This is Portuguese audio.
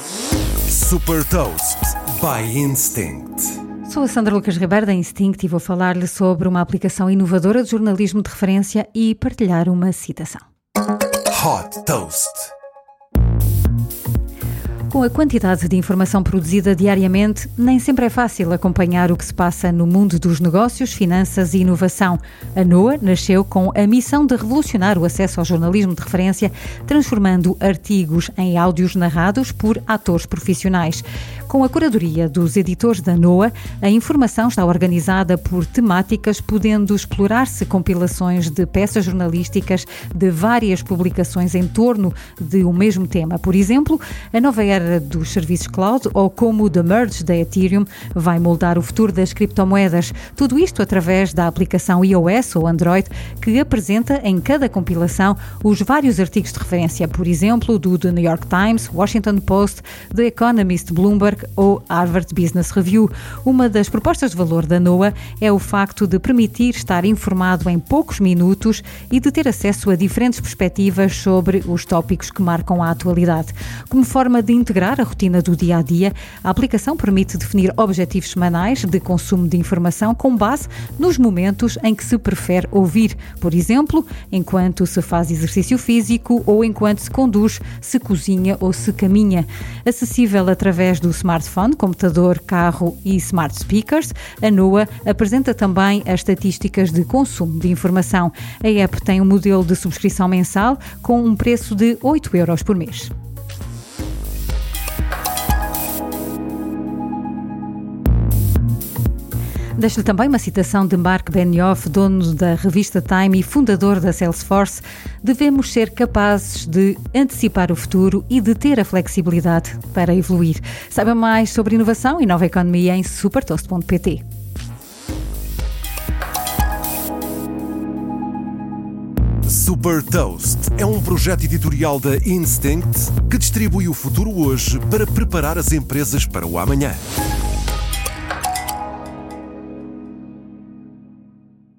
Super Toast by Instinct. Sou a Sandra Lucas Ribeiro da Instinct e vou falar-lhe sobre uma aplicação inovadora de jornalismo de referência e partilhar uma citação. Hot Toast. Com a quantidade de informação produzida diariamente, nem sempre é fácil acompanhar o que se passa no mundo dos negócios, finanças e inovação. A NOA nasceu com a missão de revolucionar o acesso ao jornalismo de referência, transformando artigos em áudios narrados por atores profissionais. Com a curadoria dos editores da NOA, a informação está organizada por temáticas, podendo explorar-se compilações de peças jornalísticas de várias publicações em torno de um mesmo tema. Por exemplo, a nova era dos serviços cloud ou como o The Merge da Ethereum vai moldar o futuro das criptomoedas. Tudo isto através da aplicação iOS ou Android que apresenta em cada compilação os vários artigos de referência, por exemplo, do The New York Times, Washington Post, The Economist, Bloomberg ou Harvard Business Review. Uma das propostas de valor da NOAA é o facto de permitir estar informado em poucos minutos e de ter acesso a diferentes perspectivas sobre os tópicos que marcam a atualidade. Como forma de integrar integrar a rotina do dia a dia, a aplicação permite definir objetivos semanais de consumo de informação com base nos momentos em que se prefere ouvir, por exemplo, enquanto se faz exercício físico ou enquanto se conduz, se cozinha ou se caminha. Acessível através do smartphone, computador, carro e smart speakers, a NOA apresenta também as estatísticas de consumo de informação. A app tem um modelo de subscrição mensal com um preço de 8 euros por mês. Deixo-lhe também uma citação de Mark Benioff, dono da revista Time e fundador da Salesforce. Devemos ser capazes de antecipar o futuro e de ter a flexibilidade para evoluir. Saiba mais sobre inovação e nova economia em supertoast.pt. Super Toast é um projeto editorial da Instinct que distribui o futuro hoje para preparar as empresas para o amanhã.